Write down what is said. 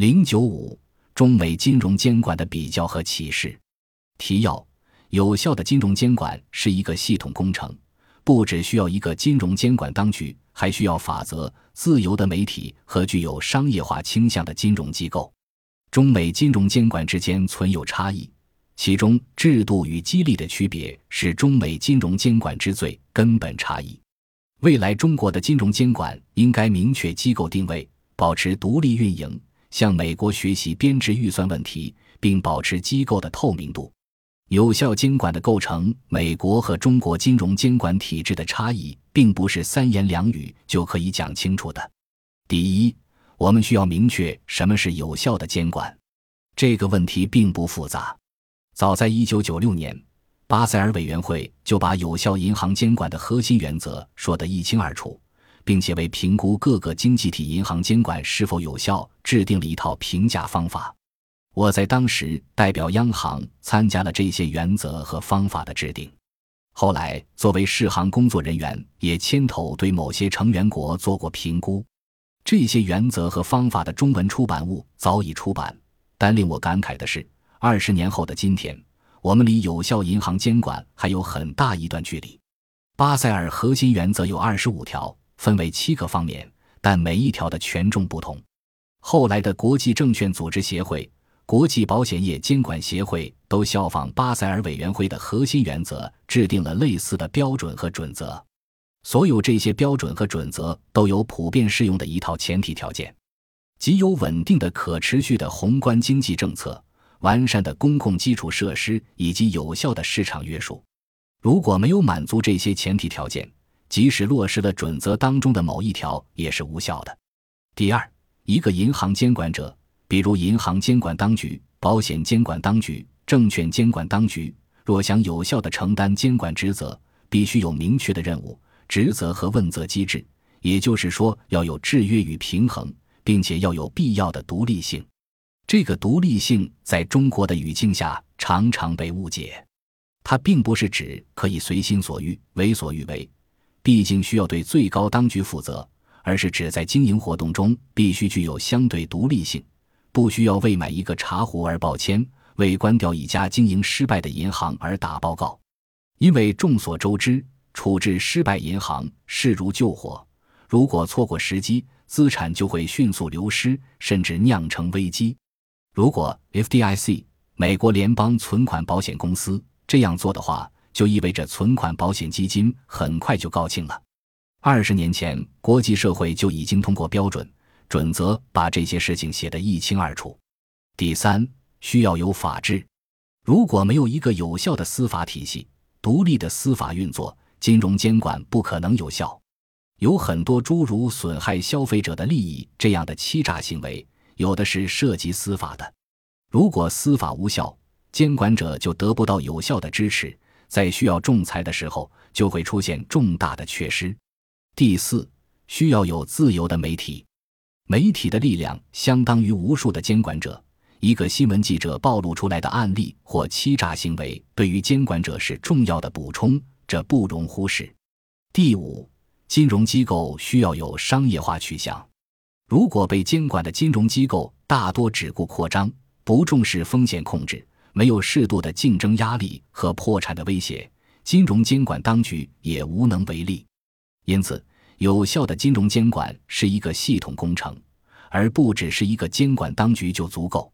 零九五中美金融监管的比较和启示。提要：有效的金融监管是一个系统工程，不只需要一个金融监管当局，还需要法则、自由的媒体和具有商业化倾向的金融机构。中美金融监管之间存有差异，其中制度与激励的区别是中美金融监管之最根本差异。未来中国的金融监管应该明确机构定位，保持独立运营，向美国学习编制预算问题，并保持机构的透明度。有效监管的构成，美国和中国金融监管体制的差异，并不是三言两语就可以讲清楚的。第一。我们需要明确什么是有效的监管，这个问题并不复杂。早在一九九六年，巴塞尔委员会就把有效银行监管的核心原则说得一清二楚，并且为评估各个经济体银行监管是否有效，制定了一套评价方法。我在当时代表央行参加了这些原则和方法的制定。后来，作为世行工作人员，也牵头对某些成员国做过评估。这些原则和方法的中文出版物早已出版，但令我感慨的是，二十年后的今天，我们离有效银行监管还有很大一段距离。巴塞尔核心原则有二十五条，分为七个方面，但每一条的权重不同。后来的国际证券组织协会、国际保险业监管协会都效仿巴塞尔委员会的核心原则，制定了类似的标准和准则。所有这些标准和准则都有普遍适用的一套前提条件，即有稳定的、可持续的宏观经济政策、完善的公共基础设施以及有效的市场约束。如果没有满足这些前提条件，即使落实了准则当中的某一条，也是无效的。第二，一个银行监管者，比如银行监管当局、保险监管当局、证券监管当局，若想有效地承担监管职责，必须有明确的任务。职责和问责机制，也就是说，要有制约与平衡，并且要有必要的独立性。这个独立性在中国的语境下常常被误解，它并不是指可以随心所欲、为所欲为，毕竟需要对最高当局负责，而是指在经营活动中必须具有相对独立性，不需要为买一个茶壶而抱歉，为关掉一家经营失败的银行而打报告，因为众所周知。处置失败银行势如救火，如果错过时机，资产就会迅速流失，甚至酿成危机。如果 FDIC 美国联邦存款保险公司这样做的话，就意味着存款保险基金很快就告罄了。二十年前，国际社会就已经通过标准准则把这些事情写得一清二楚。第三，需要有法治。如果没有一个有效的司法体系、独立的司法运作，金融监管不可能有效，有很多诸如损害消费者的利益这样的欺诈行为，有的是涉及司法的。如果司法无效，监管者就得不到有效的支持，在需要仲裁的时候就会出现重大的缺失。第四，需要有自由的媒体，媒体的力量相当于无数的监管者。一个新闻记者暴露出来的案例或欺诈行为，对于监管者是重要的补充。这不容忽视。第五，金融机构需要有商业化取向。如果被监管的金融机构大多只顾扩张，不重视风险控制，没有适度的竞争压力和破产的威胁，金融监管当局也无能为力。因此，有效的金融监管是一个系统工程，而不只是一个监管当局就足够。